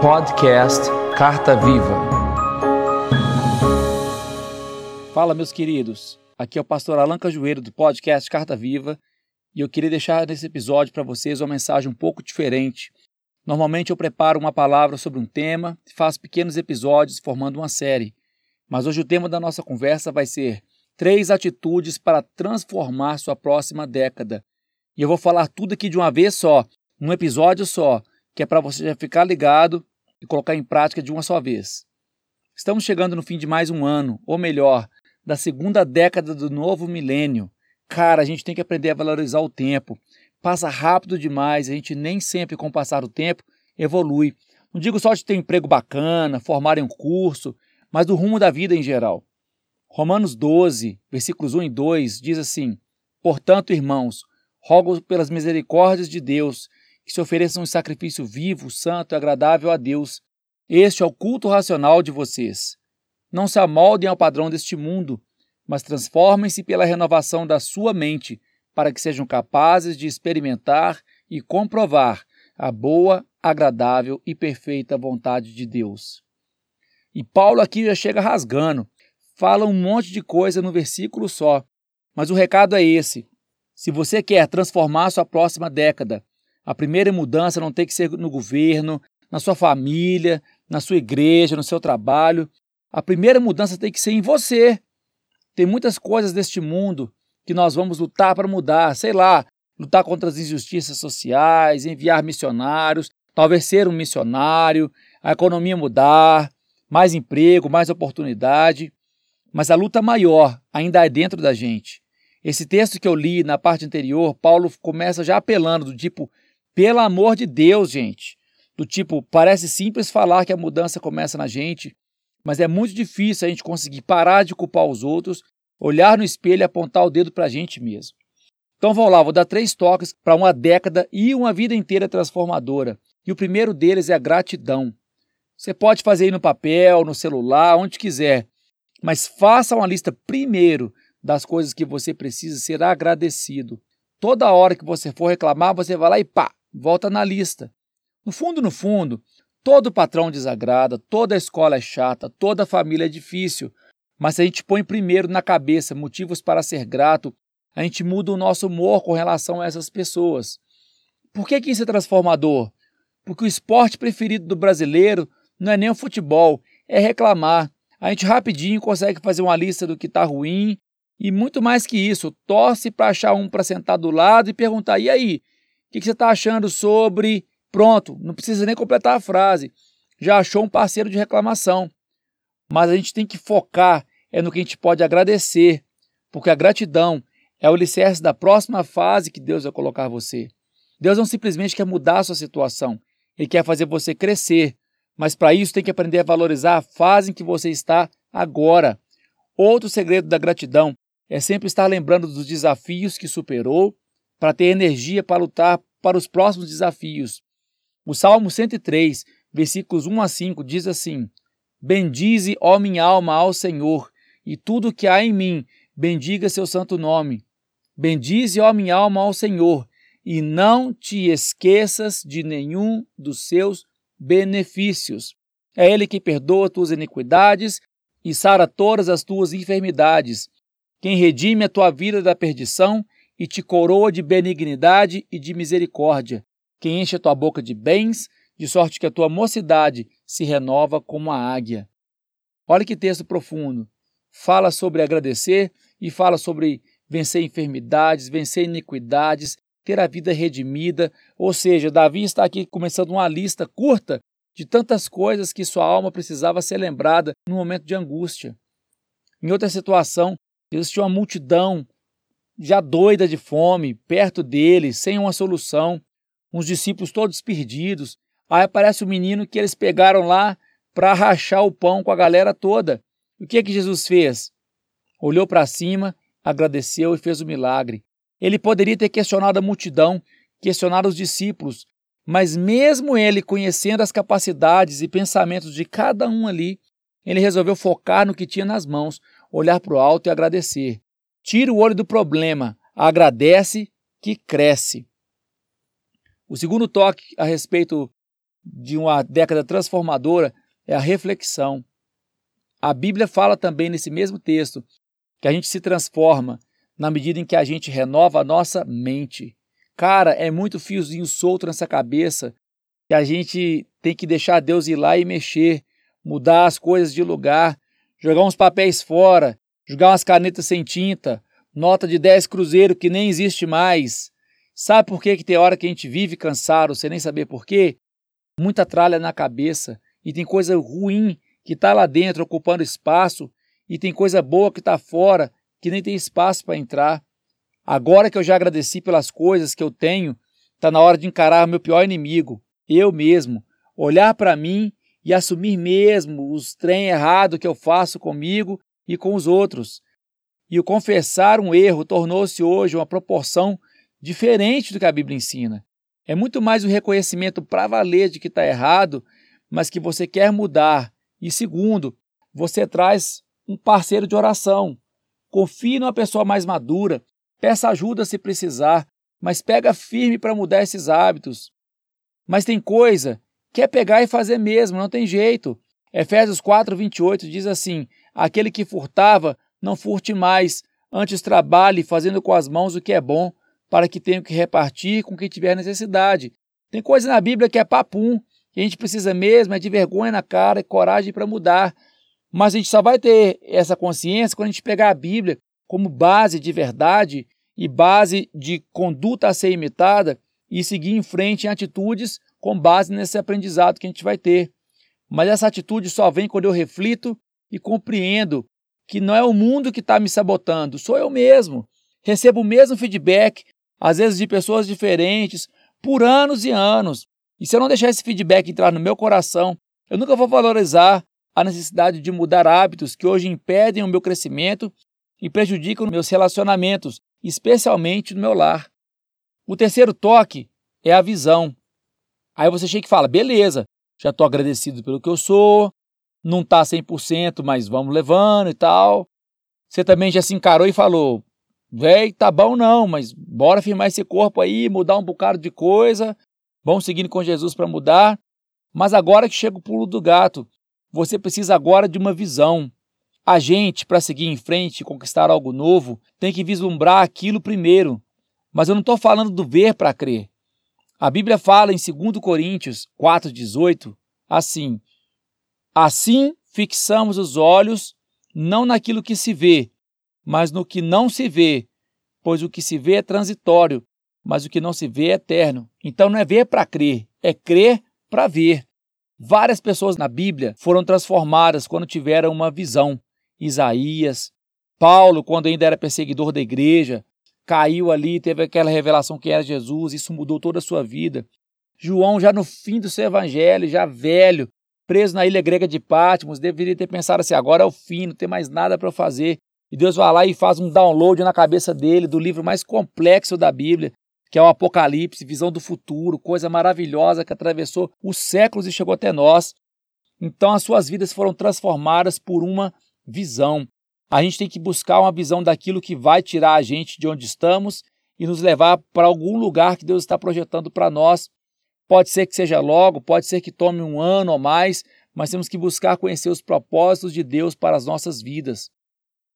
Podcast Carta Viva. Fala, meus queridos. Aqui é o pastor Alan Cajueiro do podcast Carta Viva e eu queria deixar nesse episódio para vocês uma mensagem um pouco diferente. Normalmente eu preparo uma palavra sobre um tema e faço pequenos episódios formando uma série. Mas hoje o tema da nossa conversa vai ser três atitudes para transformar sua próxima década. E eu vou falar tudo aqui de uma vez só, num episódio só, que é para você já ficar ligado e colocar em prática de uma só vez. Estamos chegando no fim de mais um ano, ou melhor, da segunda década do novo milênio. Cara, a gente tem que aprender a valorizar o tempo. Passa rápido demais, a gente nem sempre, com o passar do tempo, evolui. Não digo só de ter um emprego bacana, formar em um curso, mas do rumo da vida em geral. Romanos 12, versículos 1 e 2 diz assim: Portanto, irmãos, rogo pelas misericórdias de Deus que se ofereçam um sacrifício vivo, santo e agradável a Deus. Este é o culto racional de vocês. Não se amoldem ao padrão deste mundo, mas transformem-se pela renovação da sua mente, para que sejam capazes de experimentar e comprovar a boa, agradável e perfeita vontade de Deus. E Paulo aqui já chega rasgando, fala um monte de coisa no versículo só, mas o recado é esse: se você quer transformar sua próxima década, a primeira mudança não tem que ser no governo, na sua família, na sua igreja, no seu trabalho. A primeira mudança tem que ser em você. Tem muitas coisas deste mundo que nós vamos lutar para mudar, sei lá, lutar contra as injustiças sociais, enviar missionários, talvez ser um missionário, a economia mudar, mais emprego, mais oportunidade. Mas a luta maior ainda é dentro da gente. Esse texto que eu li na parte anterior, Paulo começa já apelando do tipo: pelo amor de Deus, gente. Do tipo, parece simples falar que a mudança começa na gente, mas é muito difícil a gente conseguir parar de culpar os outros, olhar no espelho e apontar o dedo para a gente mesmo. Então vamos lá, vou dar três toques para uma década e uma vida inteira transformadora. E o primeiro deles é a gratidão. Você pode fazer aí no papel, no celular, onde quiser, mas faça uma lista primeiro das coisas que você precisa ser agradecido. Toda hora que você for reclamar, você vai lá e pá, volta na lista. No fundo, no fundo, todo patrão desagrada, toda escola é chata, toda família é difícil. Mas se a gente põe primeiro na cabeça motivos para ser grato, a gente muda o nosso humor com relação a essas pessoas. Por que, que isso é transformador? Porque o esporte preferido do brasileiro não é nem o futebol, é reclamar. A gente rapidinho consegue fazer uma lista do que está ruim e muito mais que isso, torce para achar um para sentar do lado e perguntar: e aí, o que, que você está achando sobre. Pronto, não precisa nem completar a frase. Já achou um parceiro de reclamação. Mas a gente tem que focar é no que a gente pode agradecer, porque a gratidão é o alicerce da próxima fase que Deus vai colocar você. Deus não simplesmente quer mudar a sua situação, Ele quer fazer você crescer, mas para isso tem que aprender a valorizar a fase em que você está agora. Outro segredo da gratidão é sempre estar lembrando dos desafios que superou para ter energia para lutar para os próximos desafios. O Salmo 103, versículos 1 a 5 diz assim: Bendize, ó minha alma, ao Senhor, e tudo que há em mim, bendiga seu santo nome. Bendize, ó minha alma, ao Senhor, e não te esqueças de nenhum dos seus benefícios. É Ele que perdoa tuas iniquidades e sara todas as tuas enfermidades, quem redime a tua vida da perdição e te coroa de benignidade e de misericórdia, quem enche a tua boca de bens, de sorte que a tua mocidade se renova como a águia. Olha que texto profundo. Fala sobre agradecer e fala sobre vencer enfermidades, vencer iniquidades, ter a vida redimida. Ou seja, Davi está aqui começando uma lista curta de tantas coisas que sua alma precisava ser lembrada no momento de angústia. Em outra situação, existia uma multidão já doida de fome, perto dele, sem uma solução, uns discípulos todos perdidos. Aí aparece o menino que eles pegaram lá para rachar o pão com a galera toda. O que é que Jesus fez? Olhou para cima, agradeceu e fez o milagre. Ele poderia ter questionado a multidão, questionado os discípulos, mas mesmo ele conhecendo as capacidades e pensamentos de cada um ali, ele resolveu focar no que tinha nas mãos, olhar para o alto e agradecer. Tira o olho do problema, agradece que cresce. O segundo toque a respeito de uma década transformadora é a reflexão. A Bíblia fala também nesse mesmo texto que a gente se transforma na medida em que a gente renova a nossa mente. Cara, é muito fiozinho solto nessa cabeça que a gente tem que deixar Deus ir lá e mexer, mudar as coisas de lugar, jogar uns papéis fora, jogar umas canetas sem tinta, nota de 10 cruzeiro que nem existe mais. Sabe por que, que tem hora que a gente vive cansado, sem nem saber por quê? Muita tralha na cabeça e tem coisa ruim que está lá dentro ocupando espaço e tem coisa boa que está fora que nem tem espaço para entrar. Agora que eu já agradeci pelas coisas que eu tenho, está na hora de encarar meu pior inimigo, eu mesmo, olhar para mim e assumir mesmo os trem errado que eu faço comigo e com os outros. E o confessar um erro tornou-se hoje uma proporção diferente do que a Bíblia ensina. É muito mais o reconhecimento para valer de que está errado, mas que você quer mudar. E segundo, você traz um parceiro de oração. Confie numa pessoa mais madura, peça ajuda se precisar, mas pega firme para mudar esses hábitos. Mas tem coisa que é pegar e fazer mesmo, não tem jeito. Efésios 4, 28 diz assim: Aquele que furtava, não furte mais, antes trabalhe fazendo com as mãos o que é bom, para que tenha que repartir com quem tiver necessidade. Tem coisa na Bíblia que é papum, que a gente precisa mesmo é de vergonha na cara e coragem para mudar. Mas a gente só vai ter essa consciência quando a gente pegar a Bíblia como base de verdade e base de conduta a ser imitada e seguir em frente em atitudes com base nesse aprendizado que a gente vai ter. Mas essa atitude só vem quando eu reflito e compreendo que não é o mundo que está me sabotando, sou eu mesmo. Recebo o mesmo feedback, às vezes de pessoas diferentes, por anos e anos. E se eu não deixar esse feedback entrar no meu coração, eu nunca vou valorizar a necessidade de mudar hábitos que hoje impedem o meu crescimento e prejudicam meus relacionamentos, especialmente no meu lar. O terceiro toque é a visão. Aí você chega e fala: beleza, já estou agradecido pelo que eu sou, não está 100%, mas vamos levando e tal. Você também já se encarou e falou: véi, tá bom não, mas bora firmar esse corpo aí, mudar um bocado de coisa, vamos seguindo com Jesus para mudar. Mas agora que chega o pulo do gato, você precisa agora de uma visão. A gente, para seguir em frente e conquistar algo novo, tem que vislumbrar aquilo primeiro. Mas eu não estou falando do ver para crer. A Bíblia fala em 2 Coríntios 4,18 assim: Assim fixamos os olhos não naquilo que se vê, mas no que não se vê, pois o que se vê é transitório, mas o que não se vê é eterno. Então não é ver para crer, é crer para ver. Várias pessoas na Bíblia foram transformadas quando tiveram uma visão. Isaías, Paulo, quando ainda era perseguidor da igreja, caiu ali, teve aquela revelação que era Jesus, isso mudou toda a sua vida. João, já no fim do seu evangelho, já velho, preso na ilha grega de Patmos, deveria ter pensado assim: agora é o fim, não tem mais nada para fazer. E Deus vai lá e faz um download na cabeça dele do livro mais complexo da Bíblia, que é o Apocalipse, visão do futuro, coisa maravilhosa que atravessou os séculos e chegou até nós. Então as suas vidas foram transformadas por uma visão. A gente tem que buscar uma visão daquilo que vai tirar a gente de onde estamos e nos levar para algum lugar que Deus está projetando para nós. Pode ser que seja logo, pode ser que tome um ano ou mais, mas temos que buscar conhecer os propósitos de Deus para as nossas vidas.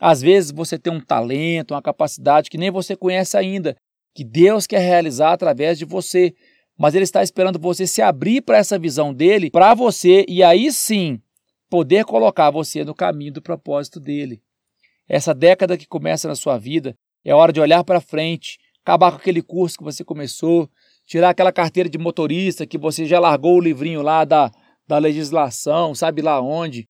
Às vezes você tem um talento, uma capacidade que nem você conhece ainda, que Deus quer realizar através de você, mas Ele está esperando você se abrir para essa visão dele, para você, e aí sim poder colocar você no caminho do propósito dele. Essa década que começa na sua vida é hora de olhar para frente, acabar com aquele curso que você começou, tirar aquela carteira de motorista que você já largou o livrinho lá da, da legislação, sabe lá onde.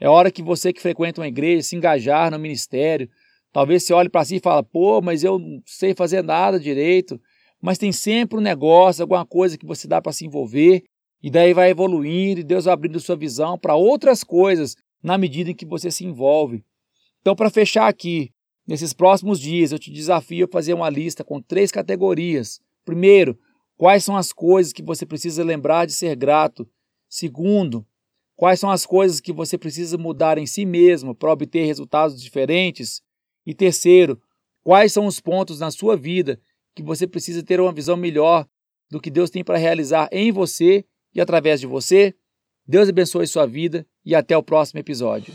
É hora que você que frequenta uma igreja se engajar no ministério. Talvez você olhe para si e fale, pô, mas eu não sei fazer nada direito. Mas tem sempre um negócio, alguma coisa que você dá para se envolver. E daí vai evoluindo e Deus vai abrindo sua visão para outras coisas na medida em que você se envolve. Então, para fechar aqui, nesses próximos dias, eu te desafio a fazer uma lista com três categorias. Primeiro, quais são as coisas que você precisa lembrar de ser grato? Segundo, quais são as coisas que você precisa mudar em si mesmo para obter resultados diferentes? E terceiro, quais são os pontos na sua vida que você precisa ter uma visão melhor do que Deus tem para realizar em você e através de você. Deus abençoe sua vida e até o próximo episódio.